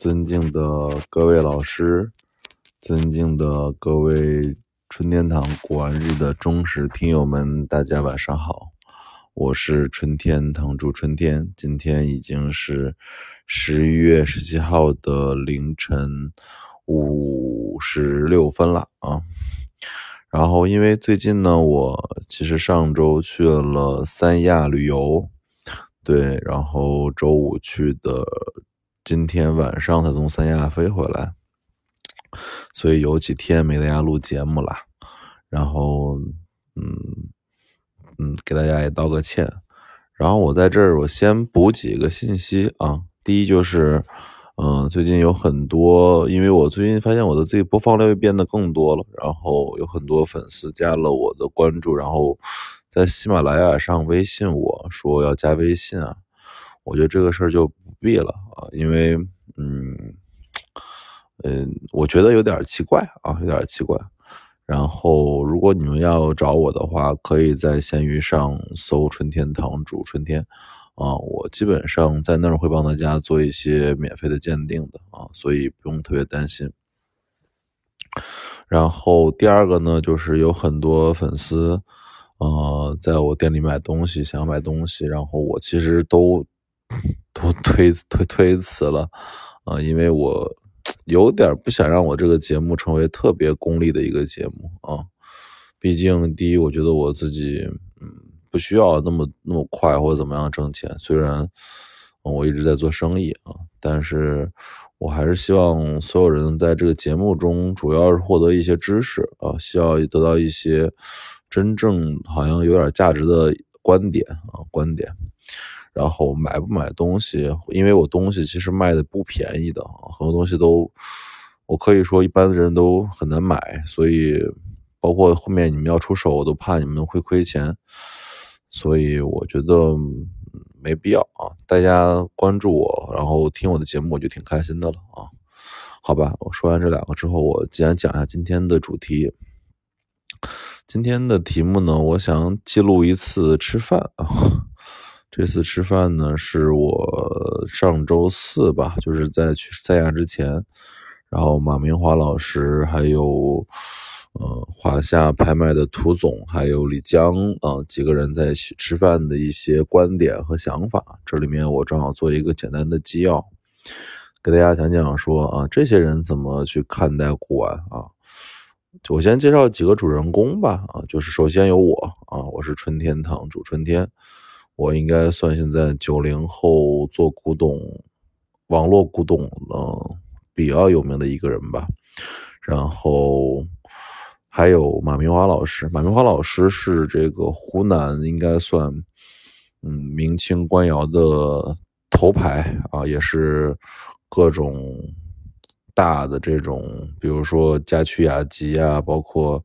尊敬的各位老师，尊敬的各位春天堂古玩日的忠实听友们，大家晚上好，我是春天堂主春天。今天已经是十一月十七号的凌晨五十六分了啊。然后，因为最近呢，我其实上周去了三亚旅游，对，然后周五去的。今天晚上才从三亚飞回来，所以有几天没在家录节目了。然后，嗯嗯，给大家也道个歉。然后我在这儿，我先补几个信息啊。第一就是，嗯，最近有很多，因为我最近发现我的自己播放量又变得更多了，然后有很多粉丝加了我的关注，然后在喜马拉雅上微信我说要加微信啊。我觉得这个事儿就不必了啊，因为，嗯，嗯，我觉得有点奇怪啊，有点奇怪。然后，如果你们要找我的话，可以在闲鱼上搜“春天堂主春天”，啊，我基本上在那儿会帮大家做一些免费的鉴定的啊，所以不用特别担心。然后第二个呢，就是有很多粉丝，呃，在我店里买东西，想买东西，然后我其实都。都推推推辞了，啊，因为我有点不想让我这个节目成为特别功利的一个节目啊。毕竟，第一，我觉得我自己嗯不需要那么那么快或者怎么样挣钱。虽然我一直在做生意啊，但是我还是希望所有人在这个节目中主要是获得一些知识啊，需要得到一些真正好像有点价值的观点啊观点。然后买不买东西？因为我东西其实卖的不便宜的，很多东西都，我可以说一般的人都很难买，所以包括后面你们要出手，我都怕你们会亏钱，所以我觉得没必要啊。大家关注我，然后听我的节目，我就挺开心的了啊。好吧，我说完这两个之后，我既然讲一下今天的主题。今天的题目呢，我想记录一次吃饭啊。这次吃饭呢，是我上周四吧，就是在去三亚之前，然后马明华老师，还有呃华夏拍卖的涂总，还有李江啊几个人在一起吃饭的一些观点和想法。这里面我正好做一个简单的纪要，给大家讲讲说啊，这些人怎么去看待古玩啊？我先介绍几个主人公吧啊，就是首先有我啊，我是春天堂主春天。我应该算现在九零后做古董、网络古董嗯比较有名的一个人吧。然后还有马明华老师，马明华老师是这个湖南应该算嗯明清官窑的头牌啊，也是各种大的这种，比如说嘉趣雅集啊，包括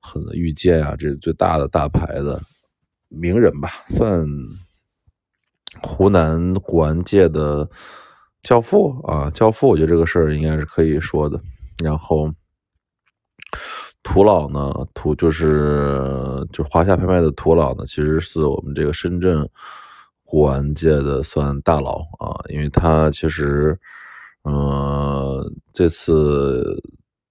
很御剑啊，这最大的大牌的。名人吧，算湖南古玩界的教父啊，教父，我觉得这个事儿应该是可以说的。然后土老呢，土就是就华夏拍卖的土老呢，其实是我们这个深圳古玩界的算大佬啊，因为他其实，嗯，这次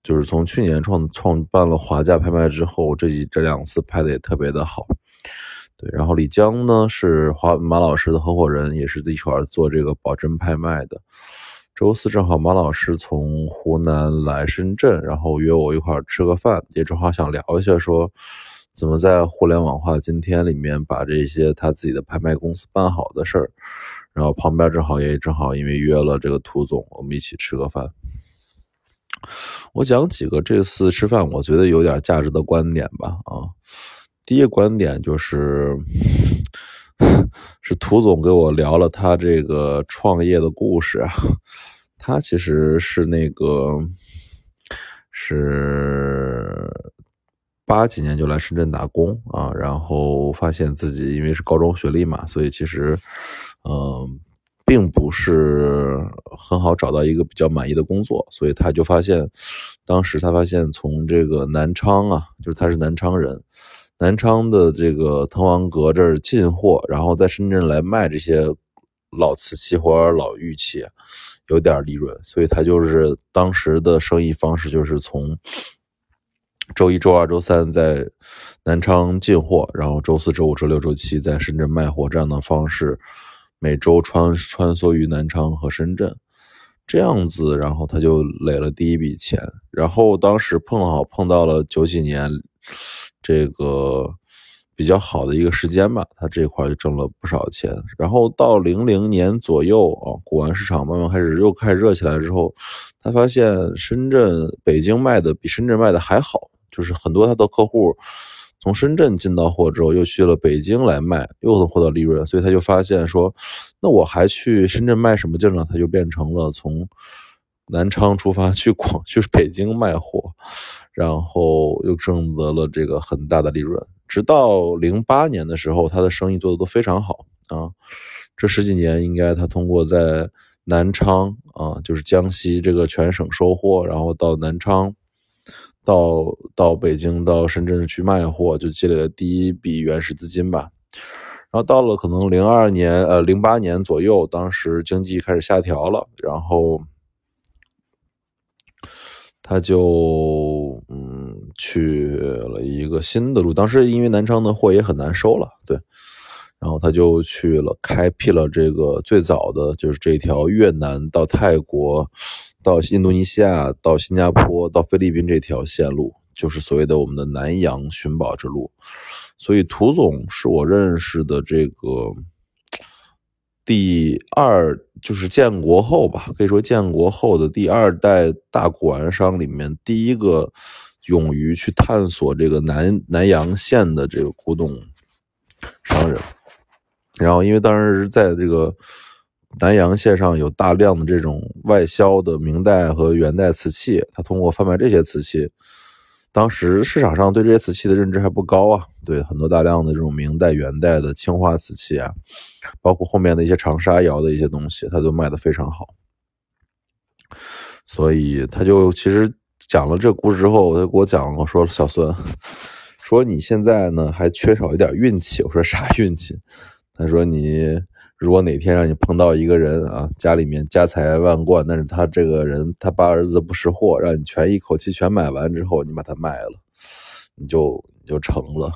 就是从去年创创办了华夏拍卖之后，这一这两次拍的也特别的好。对，然后李江呢是华马老师的合伙人，也是一块做这个保真拍卖的。周四正好马老师从湖南来深圳，然后约我一块吃个饭，也正好想聊一下，说怎么在互联网化今天里面把这些他自己的拍卖公司办好的事儿。然后旁边正好也正好因为约了这个涂总，我们一起吃个饭。我讲几个这次吃饭我觉得有点价值的观点吧，啊。第一个观点就是，是涂总给我聊了他这个创业的故事啊。他其实是那个是八几年就来深圳打工啊，然后发现自己因为是高中学历嘛，所以其实嗯，并不是很好找到一个比较满意的工作，所以他就发现，当时他发现从这个南昌啊，就是他是南昌人。南昌的这个滕王阁这儿进货，然后在深圳来卖这些老瓷器或者老玉器有点利润，所以他就是当时的生意方式就是从周一周二周三在南昌进货，然后周四周五周六周七在深圳卖货这样的方式，每周穿穿梭于南昌和深圳。这样子，然后他就垒了第一笔钱，然后当时碰好碰到了九几年，这个比较好的一个时间吧，他这块就挣了不少钱。然后到零零年左右啊，古玩市场慢慢开始又开始热起来之后，他发现深圳、北京卖的比深圳卖的还好，就是很多他的客户。从深圳进到货之后，又去了北京来卖，又能获得利润，所以他就发现说，那我还去深圳卖什么劲呢？他就变成了从南昌出发去广 去北京卖货，然后又挣得了这个很大的利润。直到零八年的时候，他的生意做的都非常好啊。这十几年应该他通过在南昌啊，就是江西这个全省收货，然后到南昌。到到北京到深圳去卖货，就积累了第一笔原始资金吧。然后到了可能零二年呃零八年左右，当时经济开始下调了，然后他就嗯去了一个新的路。当时因为南昌的货也很难收了，对。然后他就去了，开辟了这个最早的就是这条越南到泰国。到印度尼西亚、到新加坡、到菲律宾这条线路，就是所谓的我们的南洋寻宝之路。所以，涂总是我认识的这个第二，就是建国后吧，可以说建国后的第二代大古玩商里面第一个勇于去探索这个南南洋县的这个古董商人。然后，因为当时在这个。南阳县上有大量的这种外销的明代和元代瓷器，他通过贩卖这些瓷器，当时市场上对这些瓷器的认知还不高啊。对很多大量的这种明代、元代的青花瓷器啊，包括后面的一些长沙窑的一些东西，他都卖得非常好。所以他就其实讲了这故事之后，他给我讲了，说小孙，说你现在呢还缺少一点运气。我说啥运气？他说你。如果哪天让你碰到一个人啊，家里面家财万贯，但是他这个人他爸儿子不识货，让你全一口气全买完之后，你把它卖了，你就你就成了，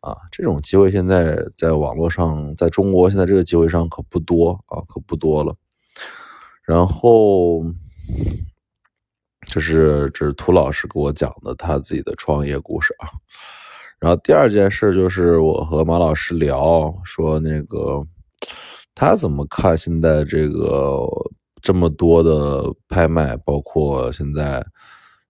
啊，这种机会现在在网络上，在中国现在这个机会上可不多啊，可不多了。然后，这是这是涂老师给我讲的他自己的创业故事啊。然后第二件事就是我和马老师聊说那个。他怎么看现在这个这么多的拍卖，包括现在，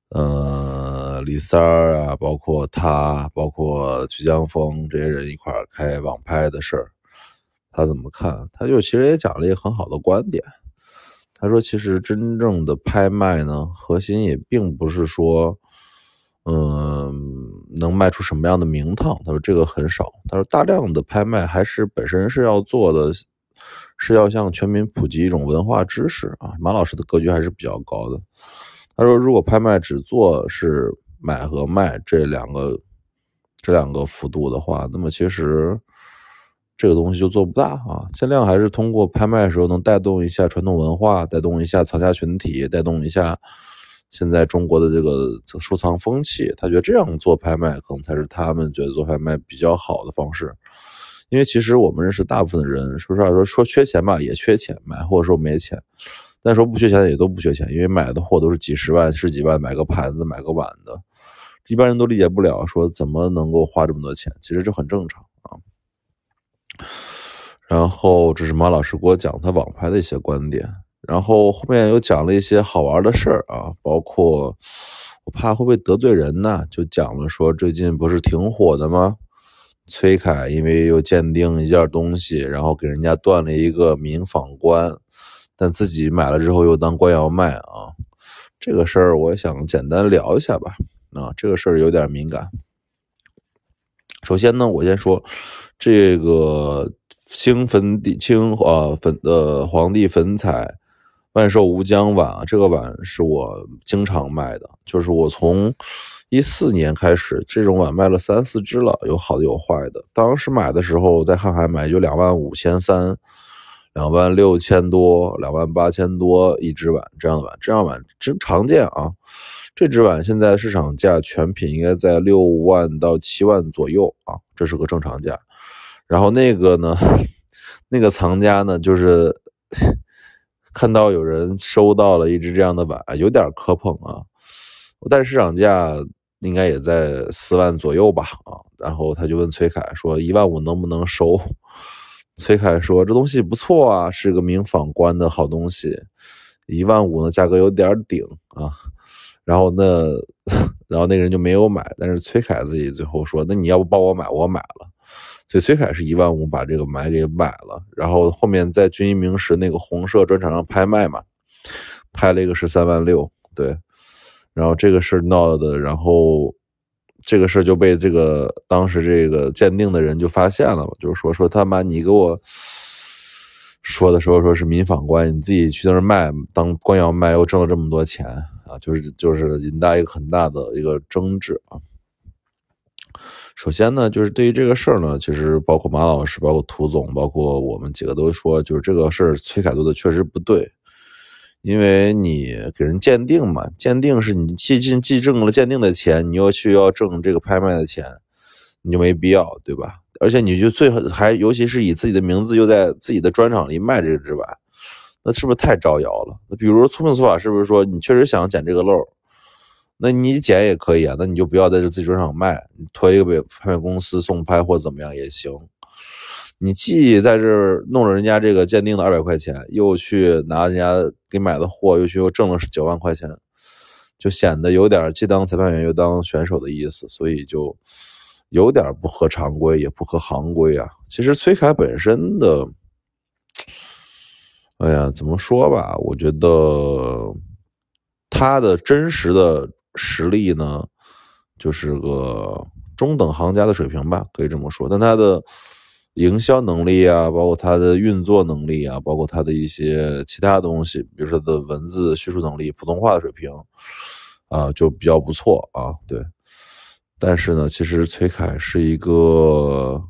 呃，李三儿啊，包括他，包括曲江峰这些人一块儿开网拍的事儿，他怎么看？他就其实也讲了一个很好的观点。他说，其实真正的拍卖呢，核心也并不是说，嗯，能卖出什么样的名堂。他说这个很少。他说大量的拍卖还是本身是要做的。是要向全民普及一种文化知识啊！马老师的格局还是比较高的。他说，如果拍卖只做是买和卖这两个这两个幅度的话，那么其实这个东西就做不大啊。尽量还是通过拍卖的时候能带动一下传统文化，带动一下藏家群体，带动一下现在中国的这个收藏风气。他觉得这样做拍卖可能才是他们觉得做拍卖比较好的方式。因为其实我们认识大部分的人，说实话说说缺钱吧，也缺钱买货时候没钱，但说不缺钱也都不缺钱，因为买的货都是几十万、十几万买个盘子、买个碗的，一般人都理解不了，说怎么能够花这么多钱，其实这很正常啊。然后这是马老师给我讲他网拍的一些观点，然后后面又讲了一些好玩的事儿啊，包括我怕会不会得罪人呢，就讲了说最近不是挺火的吗？崔凯因为又鉴定一件东西，然后给人家断了一个明仿官，但自己买了之后又当官窑卖啊，这个事儿我想简单聊一下吧。啊，这个事儿有点敏感。首先呢，我先说这个清粉底清啊粉的皇帝粉彩万寿无疆碗，这个碗是我经常卖的，就是我从。一四年开始，这种碗卖了三四只了，有好的有坏的。当时买的时候在瀚海买就两万五千三，两万六千多、两万八千多一只碗，这样的碗，这样碗真常见啊。这只碗现在市场价全品应该在六万到七万左右啊，这是个正常价。然后那个呢，那个藏家呢，就是 看到有人收到了一只这样的碗，有点磕碰啊。但市场价应该也在四万左右吧啊。然后他就问崔凯说：“一万五能不能收？”崔凯说：“这东西不错啊，是个明仿官的好东西。一万五呢，价格有点顶啊。”然后那，然后那个人就没有买。但是崔凯自己最后说：“那你要不帮我买？我买了。”所以崔凯是一万五把这个买给买了。然后后面在军医名石那个红色专场上拍卖嘛，拍了一个十三万六。对，然后这个事闹的，然后。这个事就被这个当时这个鉴定的人就发现了，就是说说他妈你给我说的时候说是民访官，你自己去那儿卖当官窑卖又挣了这么多钱啊，就是就是引大一个很大的一个争执啊。首先呢，就是对于这个事儿呢，其实包括马老师、包括涂总、包括我们几个都说，就是这个事儿崔凯做的确实不对。因为你给人鉴定嘛，鉴定是你既进既挣了鉴定的钱，你又去要挣这个拍卖的钱，你就没必要，对吧？而且你就最后还尤其是以自己的名字又在自己的专场里卖这只碗，那是不是太招摇了？那比如说聪明做法是不是说你确实想捡这个漏，那你捡也可以啊，那你就不要在这自己专场卖，你托一个拍卖公司送拍或怎么样也行。你既在这儿弄了人家这个鉴定的二百块钱，又去拿人家给买的货，又去又挣了九万块钱，就显得有点既当裁判员又当选手的意思，所以就有点不合常规，也不合行规啊。其实崔凯本身的，哎呀，怎么说吧？我觉得他的真实的实力呢，就是个中等行家的水平吧，可以这么说。但他的。营销能力啊，包括他的运作能力啊，包括他的一些其他东西，比如说的文字叙述能力、普通话的水平，啊，就比较不错啊。对，但是呢，其实崔凯是一个，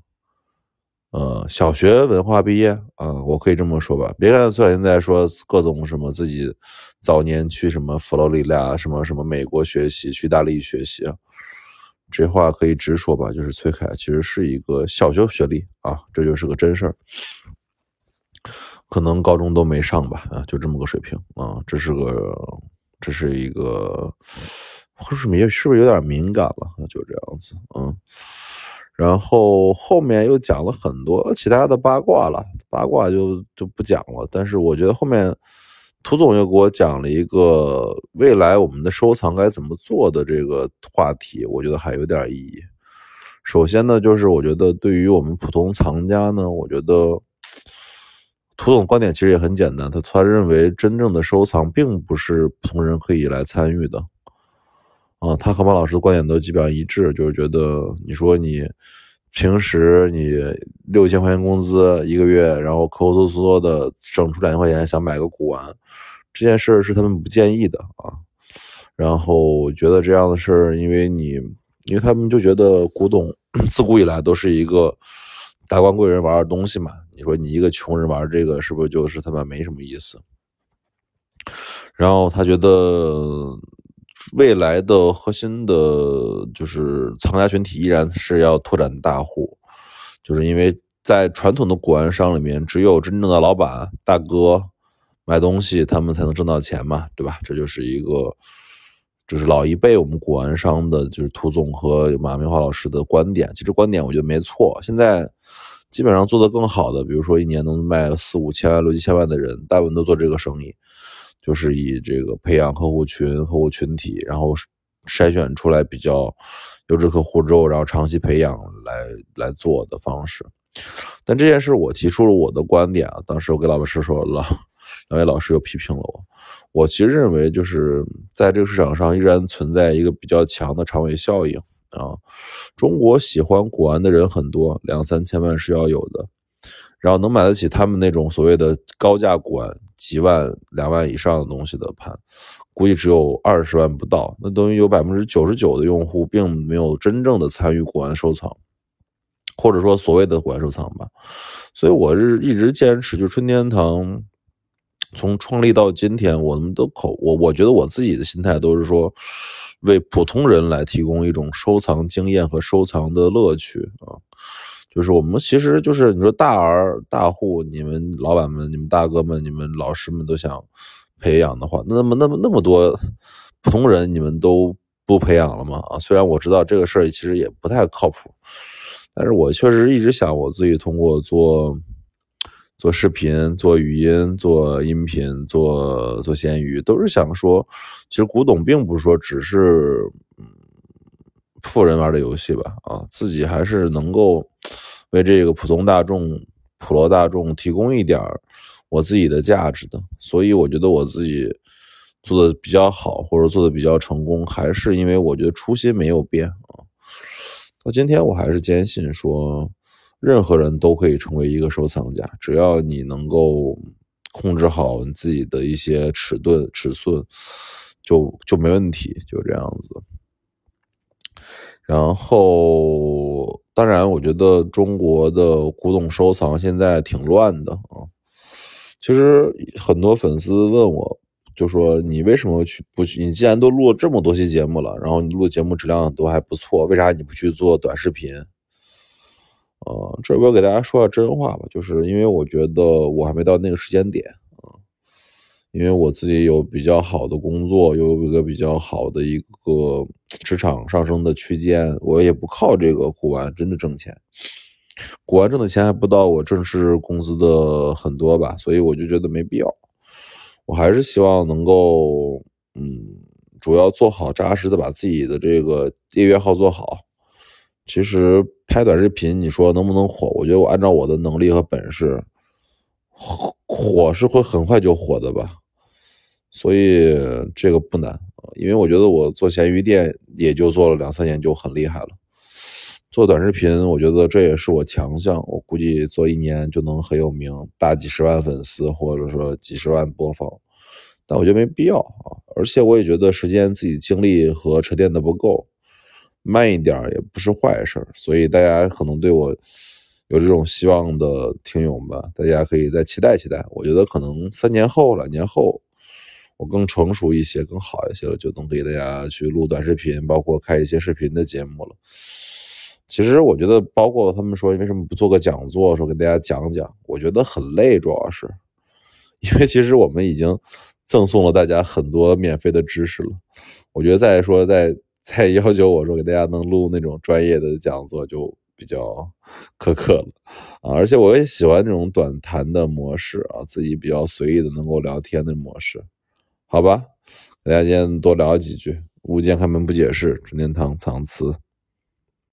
呃，小学文化毕业啊，我可以这么说吧。别看崔凯现在说各种什么自己早年去什么佛罗里达、什么什么美国学习，去意大利学习。这话可以直说吧，就是崔凯其实是一个小学学历啊，这就是个真事儿，可能高中都没上吧，啊，就这么个水平啊，这是个，这是一个，是不是是不是有点敏感了？就这样子，嗯，然后后面又讲了很多其他的八卦了，八卦就就不讲了，但是我觉得后面。涂总又给我讲了一个未来我们的收藏该怎么做的这个话题，我觉得还有点意义。首先呢，就是我觉得对于我们普通藏家呢，我觉得涂总观点其实也很简单，他他认为真正的收藏并不是普通人可以来参与的。啊，他和马老师的观点都基本上一致，就是觉得你说你。平时你六千块钱工资一个月，然后抠抠搜搜的省出两千块钱想买个古玩，这件事是他们不建议的啊。然后觉得这样的事儿，因为你，因为他们就觉得古董自古以来都是一个达官贵人玩的东西嘛。你说你一个穷人玩这个，是不是就是他妈没什么意思？然后他觉得。未来的核心的，就是藏家群体依然是要拓展大户，就是因为在传统的古玩商里面，只有真正的老板大哥买东西，他们才能挣到钱嘛，对吧？这就是一个，就是老一辈我们古玩商的，就是涂总和马明华老师的观点。其实观点我觉得没错，现在基本上做的更好的，比如说一年能卖四五千万、六七千万的人，大部分都做这个生意。就是以这个培养客户群、客户群体，然后筛选出来比较优质客户之后，然后长期培养来来做的方式。但这件事我提出了我的观点啊，当时我给老师说了，两位老师又批评了我。我其实认为，就是在这个市场上依然存在一个比较强的长尾效应啊。中国喜欢古玩的人很多，两三千万是要有的。然后能买得起他们那种所谓的高价古玩，几万、两万以上的东西的盘，估计只有二十万不到。那等于有百分之九十九的用户并没有真正的参与古玩收藏，或者说所谓的古玩收藏吧。所以我是一直坚持，就春天堂从创立到今天，我们都口我我觉得我自己的心态都是说，为普通人来提供一种收藏经验和收藏的乐趣啊。就是我们其实就是你说大儿大户，你们老板们、你们大哥们、你们老师们都想培养的话，那么那么那么多普通人，你们都不培养了吗？啊，虽然我知道这个事儿其实也不太靠谱，但是我确实一直想我自己通过做做视频、做语音、做音频、做做闲鱼，都是想说，其实古董并不是说只是嗯。富人玩的游戏吧，啊，自己还是能够为这个普通大众、普罗大众提供一点我自己的价值的。所以我觉得我自己做的比较好，或者做的比较成功，还是因为我觉得初心没有变啊。到今天我还是坚信说，任何人都可以成为一个收藏家，只要你能够控制好你自己的一些尺寸、尺寸，就就没问题，就这样子。然后，当然，我觉得中国的古董收藏现在挺乱的啊。其实很多粉丝问我，就说你为什么去不去？你既然都录了这么多期节目了，然后你录节目质量都还不错，为啥你不去做短视频？呃，这我给大家说下真话吧，就是因为我觉得我还没到那个时间点。因为我自己有比较好的工作，又有一个比较好的一个职场上升的区间，我也不靠这个古玩真的挣钱。古玩挣的钱还不到我正式工资的很多吧，所以我就觉得没必要。我还是希望能够，嗯，主要做好扎实的把自己的这个订阅号做好。其实拍短视频，你说能不能火？我觉得我按照我的能力和本事，火是会很快就火的吧。所以这个不难啊，因为我觉得我做闲鱼店也就做了两三年就很厉害了。做短视频，我觉得这也是我强项，我估计做一年就能很有名，大几十万粉丝或者说几十万播放。但我觉得没必要啊，而且我也觉得时间自己精力和沉淀的不够，慢一点也不是坏事。所以大家可能对我有这种希望的听友们，大家可以再期待期待。我觉得可能三年后、两年后。我更成熟一些，更好一些了，就能给大家去录短视频，包括开一些视频的节目了。其实我觉得，包括他们说为什么不做个讲座，说给大家讲讲，我觉得很累，主要是 因为其实我们已经赠送了大家很多免费的知识了。我觉得再说再再要求我说给大家能录那种专业的讲座，就比较苛刻了啊。而且我也喜欢这种短谈的模式啊，自己比较随意的能够聊天的模式。好吧，大家今天多聊几句。物件开门不解释，只念堂藏词。